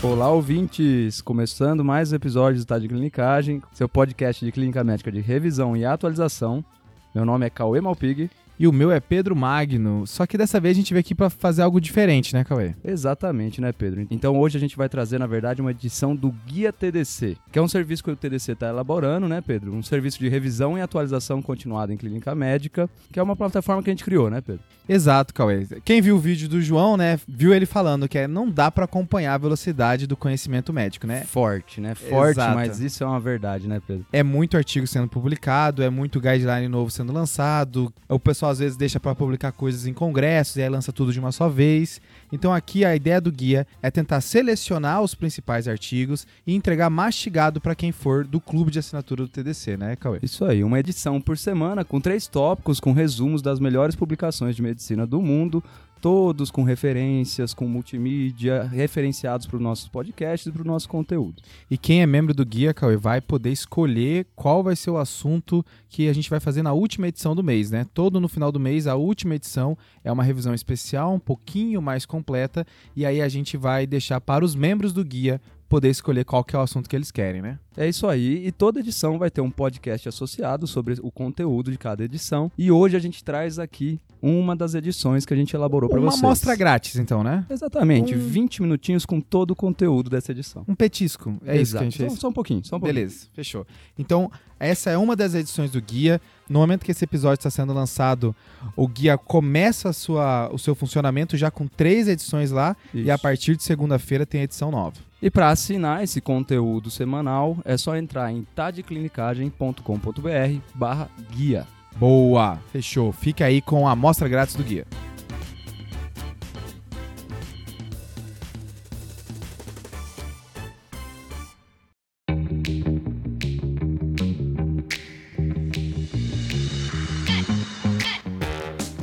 Olá, ouvintes! Começando mais um episódio do Tá de Clinicagem, seu podcast de clínica médica de revisão e atualização. Meu nome é Cauê Malpig. E o meu é Pedro Magno. Só que dessa vez a gente veio aqui para fazer algo diferente, né, Cauê? Exatamente, né, Pedro? Então hoje a gente vai trazer, na verdade, uma edição do Guia TDC, que é um serviço que o TDC está elaborando, né, Pedro? Um serviço de revisão e atualização continuada em clínica médica, que é uma plataforma que a gente criou, né, Pedro? Exato, Cauê. Quem viu o vídeo do João, né, viu ele falando que é, não dá para acompanhar a velocidade do conhecimento médico, né? Forte, né? Forte, Exato. mas isso é uma verdade, né, Pedro? É muito artigo sendo publicado, é muito guideline novo sendo lançado. O pessoal às vezes deixa para publicar coisas em congressos e aí lança tudo de uma só vez. Então aqui a ideia do guia é tentar selecionar os principais artigos e entregar mastigado para quem for do clube de assinatura do TDC, né, Cauê? Isso aí, uma edição por semana com três tópicos, com resumos das melhores publicações de medicina do mundo, todos com referências, com multimídia, referenciados para os nossos podcasts e para o nosso conteúdo. E quem é membro do guia, Cauê, vai poder escolher qual vai ser o assunto que a gente vai fazer na última edição do mês, né? Todo no final do mês, a última edição é uma revisão especial, um pouquinho mais completa, e aí a gente vai deixar para os membros do guia poder escolher qual que é o assunto que eles querem, né? É isso aí, e toda edição vai ter um podcast associado sobre o conteúdo de cada edição. E hoje a gente traz aqui uma das edições que a gente elaborou para Uma vocês. amostra grátis, então, né? Exatamente, Um- 20 minutinhos com todo o conteúdo dessa edição. Um petisco. É isso que a gente Só, fez. só um pouquinho, só um pouquinho. Beleza, fechou. Então, essa é uma das edições do guia. No momento que esse episódio está sendo lançado, o guia começa sua, o seu funcionamento já com três edições lá. E Isso. a partir de segunda-feira tem a edição nova. E para assinar esse conteúdo semanal, é só entrar em tadeclinicagem.com.br barra guia. Boa, fechou. Fica aí com a amostra grátis do guia.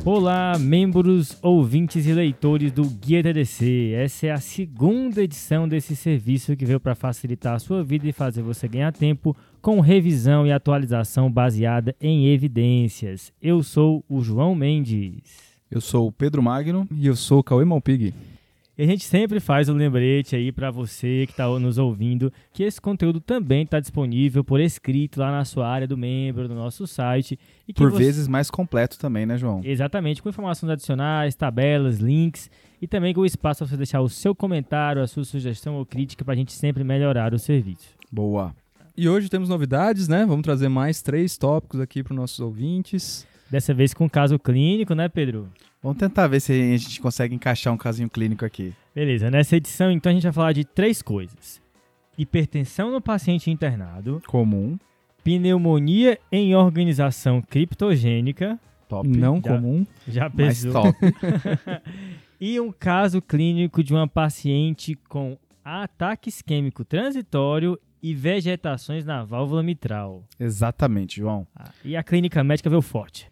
Olá, membros, ouvintes e leitores do Guia TDC. Essa é a segunda edição desse serviço que veio para facilitar a sua vida e fazer você ganhar tempo com revisão e atualização baseada em evidências. Eu sou o João Mendes. Eu sou o Pedro Magno. E eu sou o Cauê Malpig. E a gente sempre faz um lembrete aí para você que está nos ouvindo que esse conteúdo também está disponível por escrito lá na sua área do membro, no nosso site. E que Por você- vezes mais completo também, né, João? Exatamente, com informações adicionais, tabelas, links e também com o espaço para você deixar o seu comentário, a sua sugestão ou crítica para a gente sempre melhorar o serviço. Boa. E hoje temos novidades, né? Vamos trazer mais três tópicos aqui para os nossos ouvintes. Dessa vez com caso clínico, né, Pedro? Vamos tentar ver se a gente consegue encaixar um casinho clínico aqui. Beleza, nessa edição então a gente vai falar de três coisas: hipertensão no paciente internado, Comum, pneumonia em organização criptogênica, top. Não Já- comum. já pesou, top. e um caso clínico de uma paciente com ataque isquêmico transitório e vegetações na válvula mitral. Exatamente, João. Ah, E a clínica médica veio forte.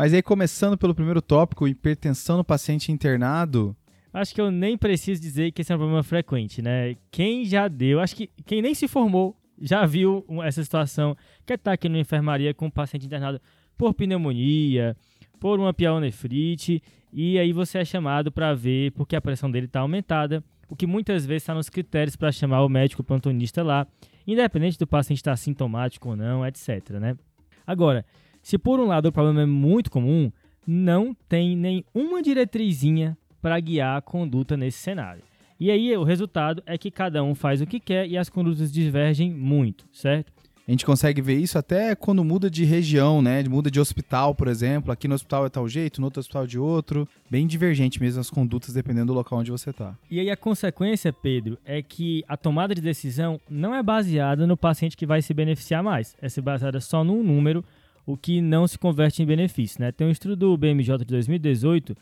Mas aí, começando pelo primeiro tópico, hipertensão no paciente internado. Acho que eu nem preciso dizer que esse é um problema frequente, né? Quem já deu, acho que quem nem se formou já viu essa situação que tá aqui na enfermaria com um paciente internado por pneumonia, por uma pielonefrite, e aí você é chamado para ver porque a pressão dele está aumentada, o que muitas vezes está nos critérios para chamar o médico plantonista lá, independente do paciente estar sintomático ou não, etc, né? Agora, se por um lado o problema é muito comum, não tem nenhuma diretrizinha para guiar a conduta nesse cenário. E aí o resultado é que cada um faz o que quer e as condutas divergem muito, certo? A gente consegue ver isso até quando muda de região, né? Muda de hospital, por exemplo. Aqui no hospital é tal jeito, no outro hospital de outro. Bem divergente mesmo as condutas, dependendo do local onde você tá. E aí a consequência, Pedro, é que a tomada de decisão não é baseada no paciente que vai se beneficiar mais, é se baseada só num número, o que não se converte em benefício, né? Tem um estudo do BMJ de 2018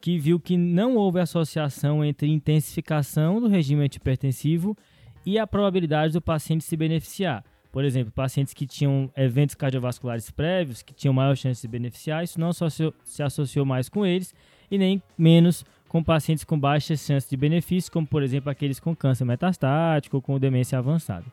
que viu que não houve associação entre intensificação do regime antihipertensivo e a probabilidade do paciente se beneficiar. Por exemplo, pacientes que tinham eventos cardiovasculares prévios, que tinham maior chance de se beneficiar, isso não se associou mais com eles e nem menos com pacientes com baixas chances de benefício, como por exemplo aqueles com câncer metastático ou com demência avançada.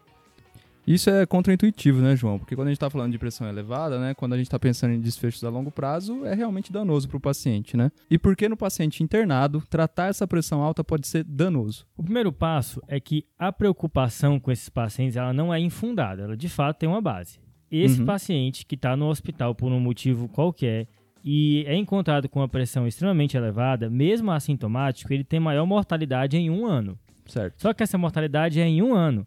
Isso é contraintuitivo, né, João? Porque quando a gente está falando de pressão elevada, né, quando a gente está pensando em desfechos a longo prazo, é realmente danoso para o paciente, né? E por que no paciente internado tratar essa pressão alta pode ser danoso? O primeiro passo é que a preocupação com esses pacientes ela não é infundada, ela de fato tem uma base. Esse Uhum. paciente que está no hospital por um motivo qualquer e é encontrado com uma pressão extremamente elevada, mesmo assintomático, ele tem maior mortalidade em um ano. Certo. Só que essa mortalidade é em um ano.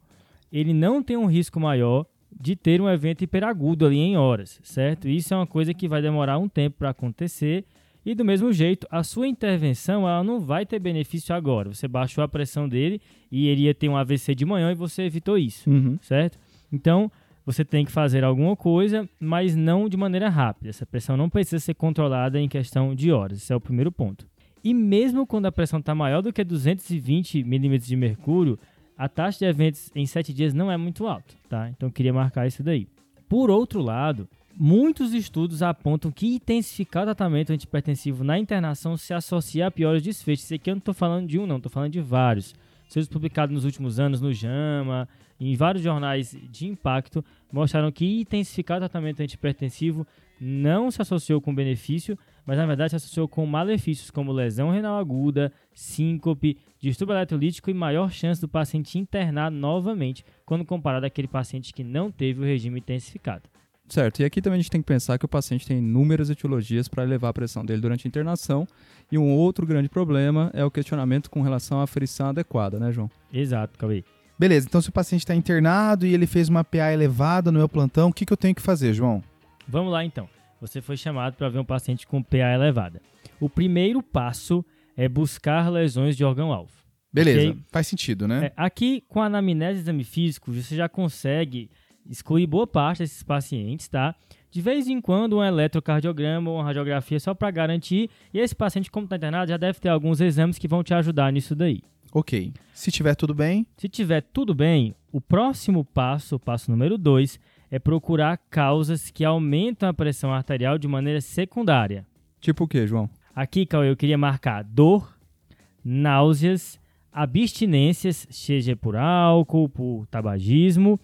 Ele não tem um risco maior de ter um evento hiperagudo ali em horas, certo? Isso é uma coisa que vai demorar um tempo para acontecer. E do mesmo jeito, a sua intervenção ela não vai ter benefício agora. Você baixou a pressão dele e ele ia ter um AVC de manhã e você evitou isso, Uhum. certo? Então, você tem que fazer alguma coisa, mas não de maneira rápida. Essa pressão não precisa ser controlada em questão de horas. Esse é o primeiro ponto. E mesmo quando a pressão está maior do que 220 milímetros de mercúrio, a taxa de eventos em 7 dias não é muito alta, tá? Então queria marcar isso daí. Por outro lado, muitos estudos apontam que intensificar o tratamento antipertensivo na internação se associa a piores desfechos. Isso aqui eu não estou falando de um, não, estou falando de vários. Estudos publicados nos últimos anos no JAMA, em vários jornais de impacto, mostraram que intensificar o tratamento antipertensivo não se associou com benefício, mas na verdade se associou com malefícios como lesão renal aguda, síncope, distúrbio eletrolítico e maior chance do paciente internar novamente quando comparado àquele paciente que não teve o regime intensificado. Certo. E aqui também a gente tem que pensar que o paciente tem inúmeras etiologias para elevar a pressão dele durante a internação. E um outro grande problema é o questionamento com relação à frição adequada, né, João? Exato, Cauê. Beleza, então se o paciente está internado e ele fez uma PA elevada no meu plantão, o que, que eu tenho que fazer, João? Vamos lá então. Você foi chamado para ver um paciente com PA elevada. O primeiro passo é buscar lesões de órgão-alvo. Beleza, Ok. faz sentido, né? É, aqui, com a anamnese e exame físico, você já consegue excluir boa parte desses pacientes, tá? De vez em quando, um eletrocardiograma ou uma radiografia só para garantir. E esse paciente, como está internado, já deve ter alguns exames que vão te ajudar nisso daí. Ok. Se tiver tudo bem, Se tiver tudo bem, o próximo passo, o passo número 2, é procurar causas que aumentam a pressão arterial de maneira secundária. Tipo o quê, João? Aqui, Cauê, eu queria marcar dor, náuseas, abstinências, seja por álcool, por tabagismo,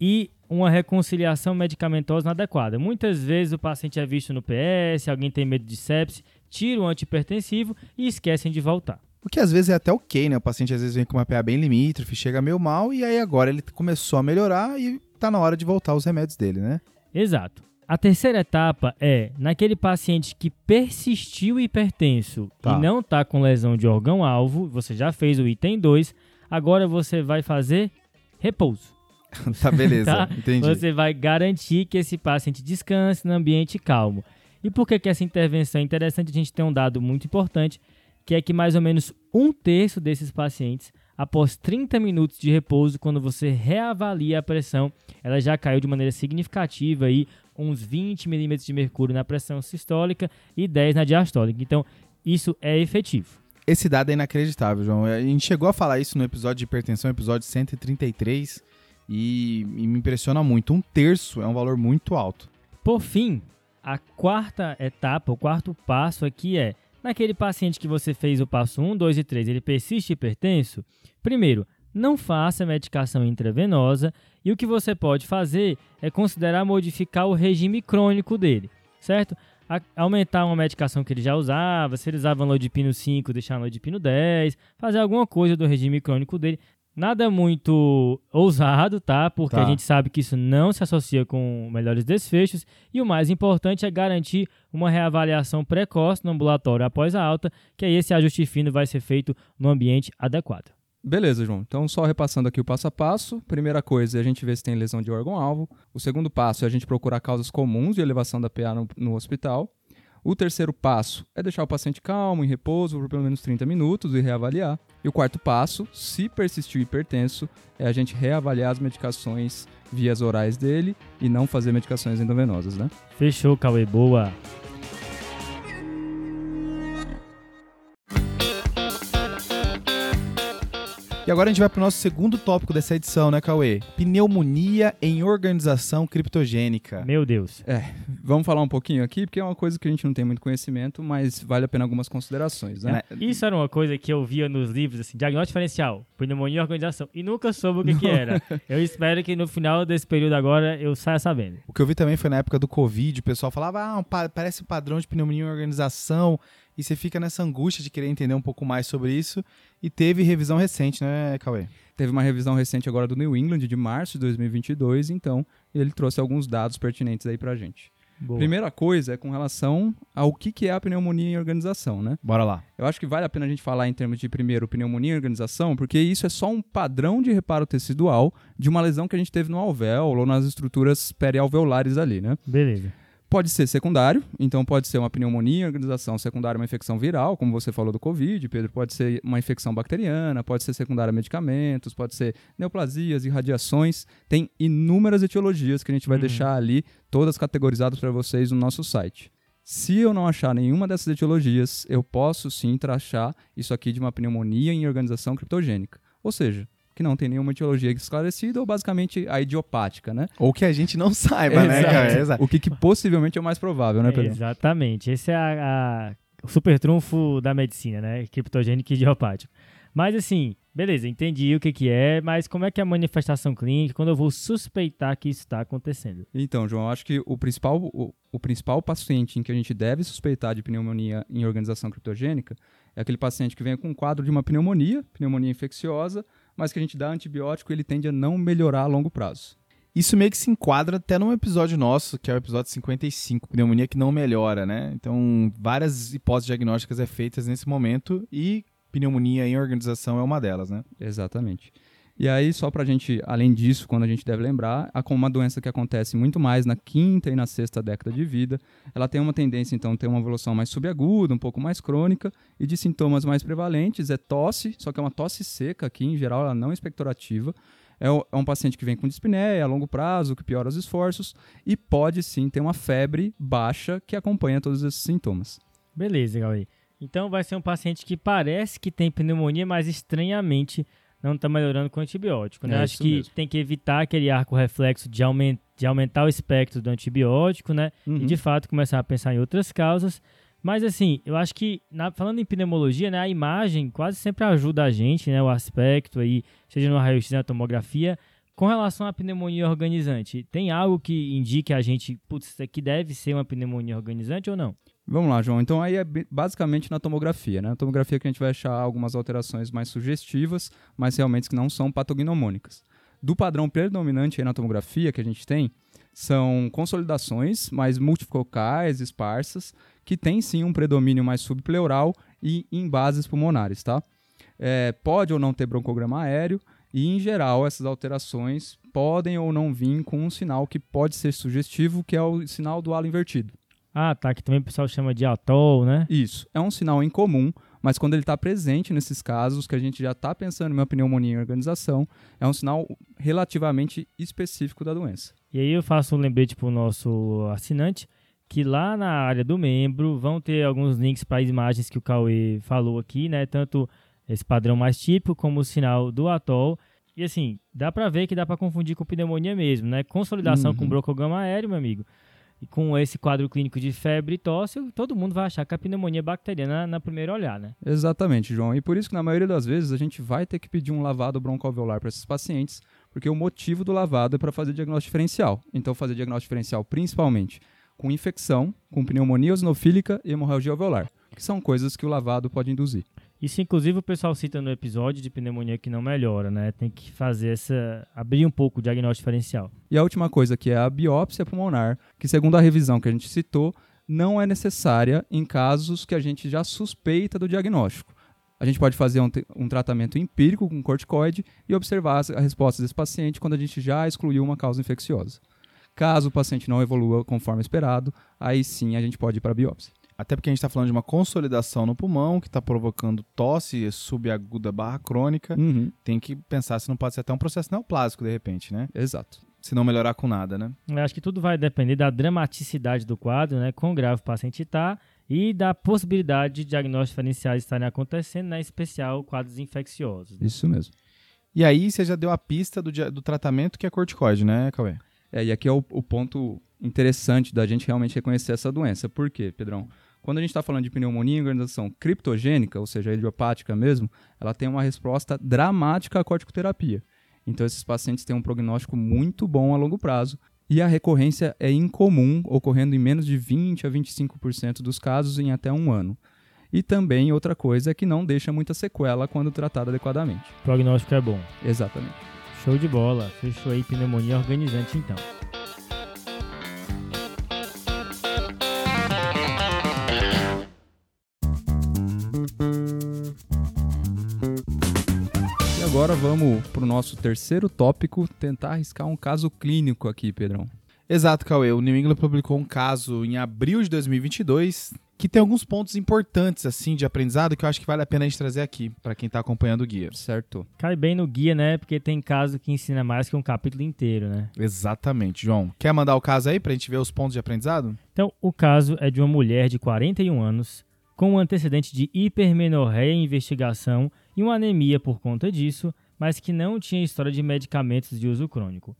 e uma reconciliação medicamentosa inadequada. Muitas vezes o paciente é visto no PS, alguém tem medo de sepse, tira o antipertensivo e esquecem de voltar. O que às vezes é até ok, né? O paciente às vezes vem com uma PA bem limítrofe, chega meio mal e aí agora ele começou a melhorar e tá na hora de voltar os remédios dele, né? Exato. A terceira etapa é naquele paciente que persistiu hipertenso Tá. e não está com lesão de órgão-alvo, você já fez o item 2, agora você vai fazer repouso. tá, beleza, Tá? entendi. Você vai garantir que esse paciente descanse no ambiente calmo. E por que, que essa intervenção é interessante? A gente tem um dado muito importante, que é que mais ou menos um terço desses pacientes, após 30 minutos de repouso, quando você reavalia a pressão, ela já caiu de maneira significativa, aí, uns 20 milímetros de mercúrio na pressão sistólica e 10 na diastólica. Então, isso é efetivo. Esse dado é inacreditável, João. A gente chegou a falar isso no episódio de hipertensão, episódio 133, e, e me impressiona muito. Um terço é um valor muito alto. Por fim, a quarta etapa, o quarto passo aqui é, naquele paciente que você fez o passo 1, 2 e 3, ele persiste hipertenso, primeiro, não faça medicação intravenosa e o que você pode fazer é considerar modificar o regime crônico dele, certo? A- aumentar uma medicação que ele já usava, se ele usava Lodipino 5, deixar Lodipino 10, fazer alguma coisa do regime crônico dele. Nada muito ousado, tá? Porque Tá. a gente sabe que isso não se associa com melhores desfechos. E o mais importante é garantir uma reavaliação precoce no ambulatório após a alta, que aí esse ajuste fino vai ser feito no ambiente adequado. Beleza, João. Então, só repassando aqui o passo a passo. Primeira coisa é a gente ver se tem lesão de órgão-alvo. O segundo passo é a gente procurar causas comuns de elevação da PA no, no hospital. O terceiro passo é deixar o paciente calmo, em repouso, por pelo menos 30 minutos e reavaliar. E o quarto passo, se persistir hipertenso, é a gente reavaliar as medicações vias orais dele e não fazer medicações endovenosas, né? Fechou, Cauê. Boa. E E agora a gente vai para o nosso segundo tópico dessa edição, né, Cauê? Pneumonia em organização criptogênica. Meu Deus. É, vamos falar um pouquinho aqui, porque é uma coisa que a gente não tem muito conhecimento, mas vale a pena algumas considerações, né? Isso era uma coisa que eu via nos livros, assim, diagnóstico diferencial, pneumonia em organização, e nunca soube o que, que era. Eu espero que no final desse período agora eu saia sabendo. O que eu vi também foi na época do Covid, o pessoal falava, ah, um pa- parece padrão de pneumonia em organização, e você fica nessa angústia de querer entender um pouco mais sobre isso, e teve revisão recente, né, Cauê? Teve uma revisão recente agora do New England, de março de 2022, então ele trouxe alguns dados pertinentes aí pra gente. Boa. Primeira coisa é com relação ao que, que é a pneumonia em organização, né? Bora lá. Eu acho que vale a pena a gente falar em termos de, primeiro, pneumonia em organização, porque isso é só um padrão de reparo tecidual de uma lesão que a gente teve no alvéolo ou nas estruturas perialveolares ali, né? Beleza. Pode ser secundário, então pode ser uma pneumonia em organização secundária, uma infecção viral, como você falou do Covid, Pedro, pode ser uma infecção bacteriana, pode ser secundária a medicamentos, pode ser neoplasias, irradiações, tem inúmeras etiologias que a gente vai Uhum. deixar ali, todas categorizadas para vocês no nosso site. Se eu não achar nenhuma dessas etiologias, eu posso sim trachar isso aqui de uma pneumonia em organização criptogênica. Ou seja, que não tem nenhuma etiologia esclarecida ou basicamente a idiopática, né? Ou que a gente não saiba, né. Cauê? Exato. O que, que possivelmente é o mais provável, né, Pedro? Exatamente. Esse é a, a- o super trunfo da medicina, né? Criptogênico e idiopático. Mas assim, beleza, entendi o que, que é, mas como é que é a manifestação clínica quando eu vou suspeitar que isso está acontecendo? Então, João, eu acho que o principal, o, o principal paciente em que a gente deve suspeitar de pneumonia em organização criptogênica é aquele paciente que vem com um quadro de uma pneumonia, pneumonia infecciosa, mas que a gente dá antibiótico ele tende a não melhorar a longo prazo. Isso meio que se enquadra até num episódio nosso, que é o episódio 55, pneumonia que não melhora, né? Então, várias hipóteses diagnósticas é feitas nesse momento e pneumonia em organização é uma delas, né? Exatamente. E aí, só pra gente, além disso, quando a gente deve lembrar, como uma doença que acontece muito mais na quinta e na sexta década de vida, ela tem uma tendência, então, a ter uma evolução mais subaguda, um pouco mais crônica, e de sintomas mais prevalentes é tosse, só que é uma tosse seca aqui, em geral, ela não é expectorativa. É, é um paciente que vem com dispneia a longo prazo, que piora os esforços, e pode sim ter uma febre baixa que acompanha todos esses sintomas. Beleza, Gaui. Então vai ser um paciente que parece que tem pneumonia, mas estranhamente não está melhorando com antibiótico. Né? É Acho que mesmo. tem que evitar aquele arco reflexo de, aumen- de aumentar o espectro do antibiótico, né? Uhum. e de fato começar a pensar em outras causas. Mas assim, eu acho que na- falando em pneumologia, né, a imagem quase sempre ajuda a gente, né, o aspecto aí, seja no raio-x, na tomografia, com relação à pneumonia organizante. Tem algo que indique a gente, putz, isso aqui deve ser uma pneumonia organizante ou não? Vamos lá, João. Então aí é basicamente na tomografia, né? Na tomografia que a gente vai achar algumas alterações mais sugestivas, mas realmente que não são patognomônicas. Do padrão predominante na tomografia que a gente tem, são consolidações mais multifocais, esparsas, que tem sim um predomínio mais subpleural e em bases pulmonares, tá? É, pode ou não ter broncograma aéreo, e em geral essas alterações podem ou não vir com um sinal que pode ser sugestivo, que é o sinal do halo invertido. Ah, tá, que também o pessoal chama de atol, né? Isso. É um sinal incomum, mas quando ele está presente nesses casos, que a gente já está pensando em uma pneumonia em organização, é um sinal relativamente específico da doença. E aí eu faço um lembrete para o nosso assinante que lá na área do membro vão ter alguns links para as imagens que o Cauê falou aqui, né? Tanto esse padrão mais típico como o sinal do atol. E assim, dá para ver que dá para confundir com pneumonia mesmo, né? Consolidação Uhum. com broncogama aéreo, meu amigo. E com esse quadro clínico de febre e tosse, todo mundo vai achar que a pneumonia é bacteriana na primeira olhar, né? Exatamente, João. E por isso que na maioria das vezes a gente vai ter que pedir um lavado broncoalveolar para esses pacientes, porque o motivo do lavado é para fazer diagnóstico diferencial. Então fazer diagnóstico diferencial principalmente com infecção, com pneumonia eosinofílica e hemorragia alveolar, que são coisas que o lavado pode induzir. Isso, inclusive, o pessoal cita no episódio de pneumonia que não melhora, né? Tem que fazer essa. abrir um pouco o diagnóstico diferencial. E a última coisa que é a biópsia pulmonar, que segundo a revisão que a gente citou, não é necessária em casos que a gente já suspeita do diagnóstico. A gente pode fazer um, um tratamento empírico com corticoide e observar as- a resposta desse paciente quando a gente já excluiu uma causa infecciosa. Caso o paciente não evolua conforme esperado, aí sim a gente pode ir para a biópsia. Até porque a gente está falando de uma consolidação no pulmão que está provocando tosse subaguda barra crônica. Uhum, Tem que pensar se não pode ser até um processo neoplásico de repente, né? exato. Se não melhorar com nada, né? Eu acho que tudo vai depender da dramaticidade do quadro, né? Quão grave o paciente está e da possibilidade de diagnósticos diferenciais estarem acontecendo, né? Em especial quadros infecciosos. né? Isso mesmo. E aí você já deu a pista do, do tratamento que é corticoide, né, Cauê? É, e aqui é o, o ponto interessante da gente realmente reconhecer essa doença. Por quê, Pedrão? Quando a gente está falando de pneumonia em organização criptogênica, ou seja, idiopática mesmo, ela tem uma resposta dramática à corticoterapia. Então, esses pacientes têm um prognóstico muito bom a longo prazo. E a recorrência é incomum, ocorrendo em menos de 20 a 25% dos casos em até um ano. E também outra coisa é que não deixa muita sequela quando tratada adequadamente. O prognóstico é bom. Exatamente. Show de bola. Fechou aí pneumonia organizante então. Agora vamos para o nosso terceiro tópico, tentar arriscar um caso clínico aqui, Pedrão. Exato, Cauê. O New England publicou um caso em abril de 2022 que tem alguns pontos importantes assim de aprendizado que eu acho que vale a pena a gente trazer aqui para quem tá acompanhando o guia. Certo. Cai bem no guia, né? Porque tem caso que ensina mais que um capítulo inteiro, né? Exatamente, João. Quer mandar o caso aí pra gente ver os pontos de aprendizado? Então, o caso é de uma mulher de 41 anos com um antecedente de hipermenorreia em investigação e uma anemia por conta disso, mas que não tinha história de medicamentos de uso crônico.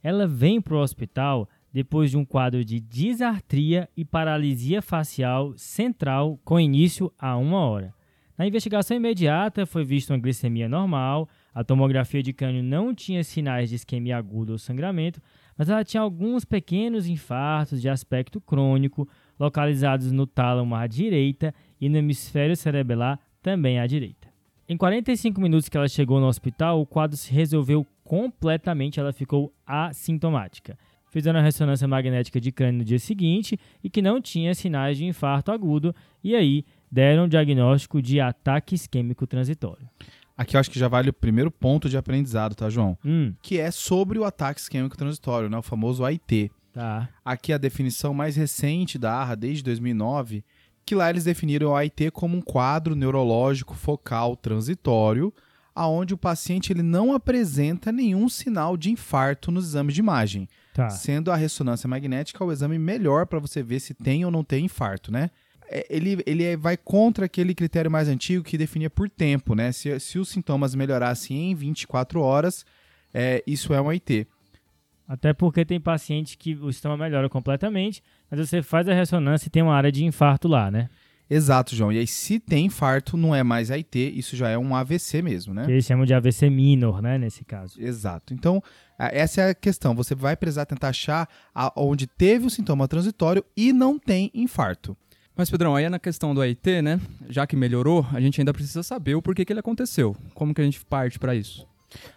Ela vem para o hospital depois de um quadro de disartria e paralisia facial central com início a uma hora. Na investigação imediata foi vista uma glicemia normal, a tomografia de crânio não tinha sinais de isquemia aguda ou sangramento, mas ela tinha alguns pequenos infartos de aspecto crônico localizados no tálamo à direita e no hemisfério cerebelar também à direita. Em 45 minutos que ela chegou no hospital, o quadro se resolveu completamente, ela ficou assintomática. Fizeram a ressonância magnética de crânio no dia seguinte e que não tinha sinais de infarto agudo, e aí deram o diagnóstico de ataque isquêmico transitório. Aqui eu acho que já vale o primeiro ponto de aprendizado, tá, João? Hum, Que é sobre o ataque isquêmico transitório, né? O famoso AIT. Tá. Aqui a definição mais recente da ARRA, desde 2009, que lá eles definiram o AIT como um quadro neurológico focal transitório, aonde o paciente ele não apresenta nenhum sinal de infarto nos exames de imagem, Tá. sendo a ressonância magnética o exame melhor para você ver se tem ou não tem infarto, né? É, Ele, ele é- vai contra aquele critério mais antigo que definia por tempo, né? Se, se os sintomas melhorassem em 24 horas, é, isso é um AIT. Até porque tem paciente que o sistema melhora completamente, mas você faz a ressonância e tem uma área de infarto lá, né? Exato, João. E aí, se tem infarto, não é mais AIT, isso já é um AVC mesmo, né? Que eles chamam de AVC minor, né, nesse caso. Exato. Então, essa é a questão. Você vai precisar tentar achar onde teve o sintoma transitório e não tem infarto. Mas, Pedrão, aí é na questão do AIT, né? Já que melhorou, a gente ainda precisa saber o porquê que ele aconteceu. Como que a gente parte para isso?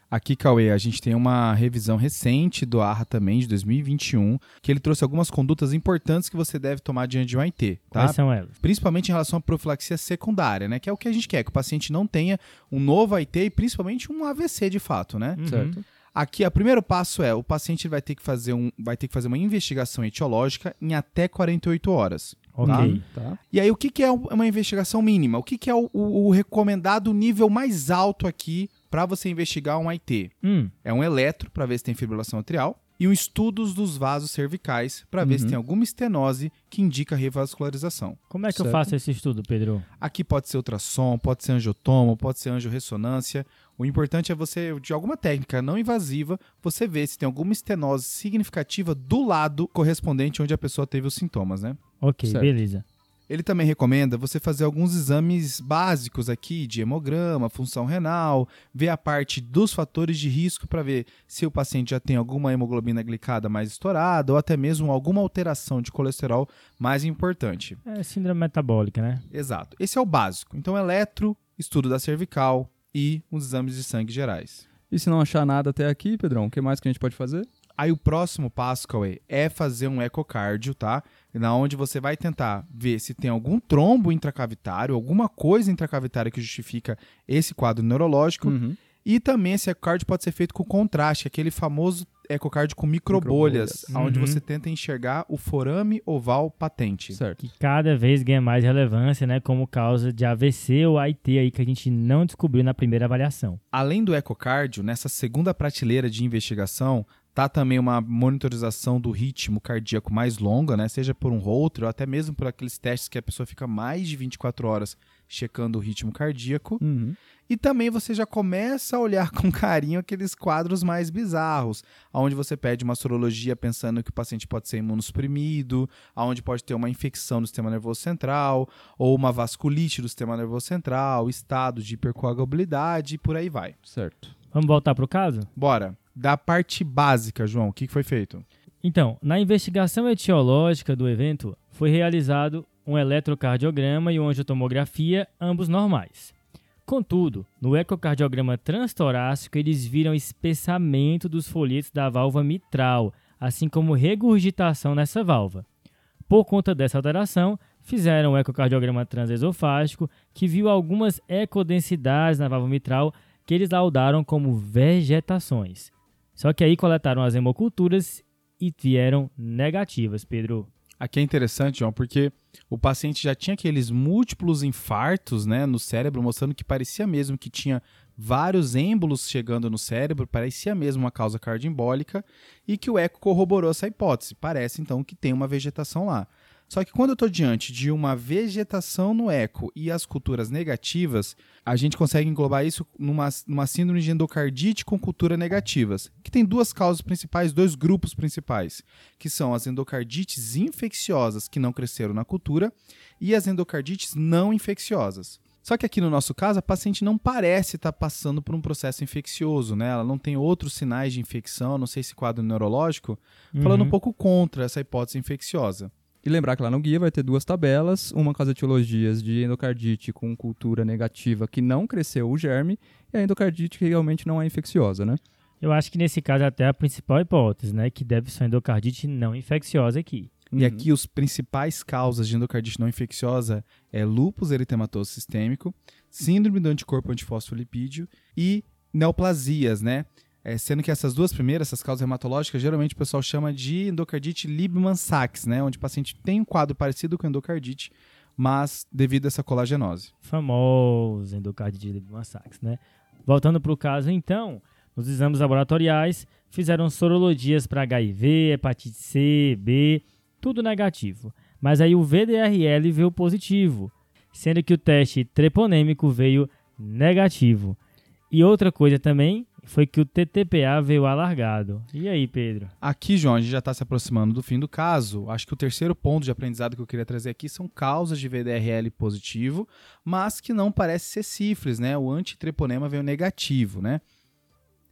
Aqui, Cauê, a gente tem uma revisão recente do ARRA também, de 2021, que ele trouxe algumas condutas importantes que você deve tomar diante de um AIT, tá? Quais são elas? Principalmente em relação à profilaxia secundária, né? Que é o que a gente quer, que o paciente não tenha um novo AIT e principalmente um AVC de fato, né? Uhum. Certo? Aqui, o primeiro passo é o paciente vai ter que fazer, um, vai ter que fazer uma investigação etiológica em até 48 horas. Ok. Tá. E aí, o que, que é uma investigação mínima? O que, que é o, o- o recomendado nível mais alto aqui para você investigar um AIT? Hum, É um eletro para ver se tem fibrilação atrial e um estudos dos vasos cervicais para ver se Uhum. tem alguma estenose que indica revascularização. como é que eu Certo. faço esse estudo, Pedro? Aqui pode ser ultrassom, pode ser angiotomo, pode ser angiorressonância. O importante é você, de alguma técnica não invasiva, você ver se tem alguma estenose significativa do lado correspondente onde a pessoa teve os sintomas, né? Ok, Certo. beleza. Ele também recomenda você fazer alguns exames básicos aqui de hemograma, função renal, ver a parte dos fatores de risco para ver se o paciente já tem alguma hemoglobina glicada mais estourada ou até mesmo alguma alteração de colesterol mais importante. É síndrome metabólica, né? Exato. Esse é o básico. Então, eletro, estudo da cervical e os exames de sangue gerais. E se não achar nada até aqui, Pedrão, o que mais que a gente pode fazer? Aí o próximo passo, Cauê, é fazer um ecocardio, tá? Na onde você vai tentar ver se tem algum trombo intracavitário, alguma coisa intracavitária que justifica esse quadro neurológico. Uhum. E também esse ecocardio pode ser feito com contraste, aquele famoso ecocardio com microbolhas, Microbolhas. onde Uhum. você tenta enxergar o forame oval patente. Certo. Que cada vez ganha mais relevância, né? Como causa de AVC ou AIT aí que a gente não descobriu na primeira avaliação. Além do ecocardio, nessa segunda prateleira de investigação, Tá também uma monitorização do ritmo cardíaco mais longa, né? Seja por um Holter ou até mesmo por aqueles testes que a pessoa fica mais de 24 horas checando o ritmo cardíaco. Uhum. E também você já começa a olhar com carinho aqueles quadros mais bizarros, onde você pede uma sorologia pensando que o paciente pode ser imunossuprimido, onde pode ter uma infecção do sistema nervoso central, ou uma vasculite do sistema nervoso central, estado de hipercoagulabilidade e por aí vai. Certo. Vamos voltar pro caso? Bora. Da parte básica, João, o que foi feito? Então, na investigação etiológica do evento, foi realizado um eletrocardiograma e uma angiotomografia, ambos normais. Contudo, no ecocardiograma transtorácico, eles viram espessamento dos folhetos da válvula mitral, assim como regurgitação nessa válvula. Por conta dessa alteração, fizeram um ecocardiograma transesofágico que viu algumas ecodensidades na válvula mitral que eles laudaram como vegetações. Só que aí coletaram as hemoculturas e vieram negativas, Pedro. Aqui é interessante, João, porque o paciente já tinha aqueles múltiplos infartos né, no cérebro, mostrando que parecia mesmo que tinha vários êmbolos chegando no cérebro, parecia mesmo uma causa cardioembólica, e que o eco corroborou essa hipótese. Parece então que tem uma vegetação lá. Só que quando eu estou diante de uma vegetação no eco e as culturas negativas, a gente consegue englobar isso numa, numa síndrome de endocardite com cultura negativas, que tem duas causas principais, dois grupos principais, que são as endocardites infecciosas que não cresceram na cultura e as endocardites não infecciosas. Só que aqui no nosso caso, a paciente não parece estar passando por um processo infeccioso, né? Ela não tem outros sinais de infecção, não sei se quadro neurológico, falando Uhum. um pouco contra essa hipótese infecciosa. E lembrar que lá no guia vai ter duas tabelas, uma com as etiologias de endocardite com cultura negativa que não cresceu o germe e a endocardite que realmente não é infecciosa, né? Eu acho que nesse caso é até a principal hipótese, né? Que deve ser uma endocardite não infecciosa aqui. E aqui os principais causas de endocardite não infecciosa é lúpus eritematoso sistêmico, síndrome do anticorpo antifosfolipídio e neoplasias, né? É, sendo que essas duas primeiras, essas causas hematológicas, geralmente o pessoal chama de endocardite Liebman-Sachs, né? Onde o paciente tem um quadro parecido com endocardite, mas devido a essa colagenose. Famoso endocardite Liebman-Sachs, né? Voltando para o caso, então, nos exames laboratoriais, fizeram sorologias para HIV, hepatite C, B, tudo negativo. Mas aí o VDRL veio positivo, sendo que o teste treponêmico veio negativo. E outra coisa também foi que o TTPA veio alargado. E aí, Pedro? Aqui, João, a gente já está se aproximando do fim do caso. Acho que o terceiro ponto de aprendizado que eu queria trazer aqui são causas de VDRL positivo, mas que não parece ser cifres, né? O antitreponema veio negativo, né?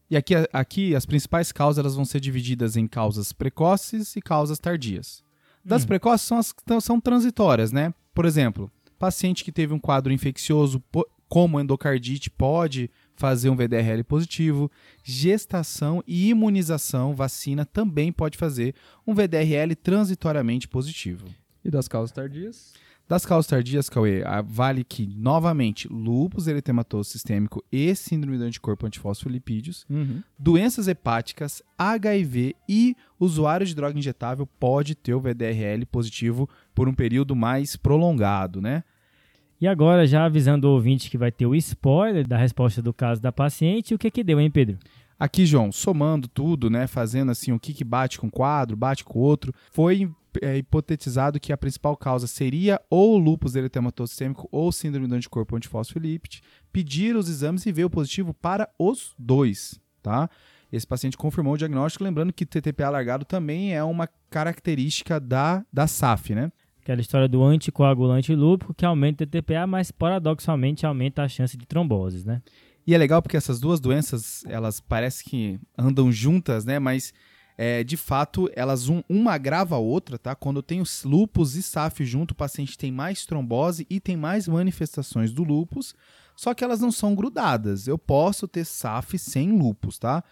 E aqui, aqui as principais causas elas vão ser divididas em causas precoces e causas tardias. Das Hum. precoces são as que são transitórias, né? Por exemplo, paciente que teve um quadro infeccioso, como endocardite, pode fazer um VDRL positivo. Gestação e imunização, vacina, também pode fazer um VDRL transitoriamente positivo. E das causas tardias? Das causas tardias, Cauê, vale que, novamente, lúpus eritematoso sistêmico e síndrome do anticorpo antifosfolipídios, Uhum. doenças hepáticas, HIV e usuário de droga injetável pode ter o VDRL positivo por um período mais prolongado, né? E agora, já avisando o ouvinte que vai ter o spoiler da resposta do caso da paciente, o que que deu, hein, Pedro? Aqui, João, somando tudo, né, fazendo assim o que, que bate com um quadro, bate com o outro, foi é, hipotetizado que a principal causa seria ou lúpus eritematoso sistêmico ou síndrome do anticorpo antifosfolípide. Pediram os exames e veio positivo para os dois, tá? Esse paciente confirmou o diagnóstico, lembrando que TTPA alargado também é uma característica da, da SAF, né? Aquela história do anticoagulante lúpico que aumenta o TTPA, mas paradoxalmente aumenta a chance de tromboses, né? E é legal porque essas duas doenças, elas parecem que andam juntas, né? Mas é, de fato, elas um- uma agrava a outra, tá? Quando eu tenho lupus e SAF junto, o paciente tem mais trombose e tem mais manifestações do lupus, só que elas não são grudadas. Eu posso ter SAF sem lupus, tá?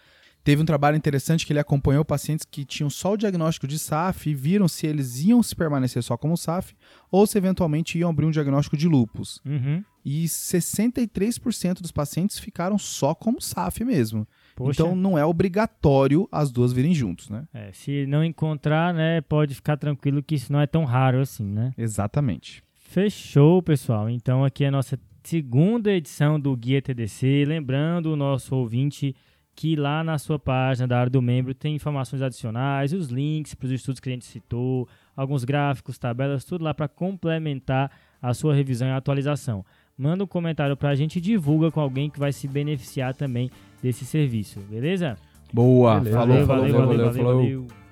Teve um trabalho interessante que ele acompanhou pacientes que tinham só o diagnóstico de SAF e viram se eles iam se permanecer só como SAF ou se eventualmente iam abrir um diagnóstico de lupus. Uhum. E 63% dos pacientes ficaram só como SAF mesmo. Poxa, Então não é obrigatório as duas virem juntos, né? é, se não encontrar, né, pode ficar tranquilo que isso não é tão raro assim, né? Exatamente. Fechou, pessoal. Então aqui é a nossa segunda edição do Guia TDC. Lembrando o nosso ouvinte que lá na sua página da área do membro tem informações adicionais, os links para os estudos que a gente citou, alguns gráficos, tabelas, tudo lá para complementar a sua revisão e atualização. Manda um comentário para a gente e divulga com alguém que vai se beneficiar também desse serviço, beleza? Boa, Beleza. falou, valeu, falou, valeu, falou. valeu, valeu. valeu.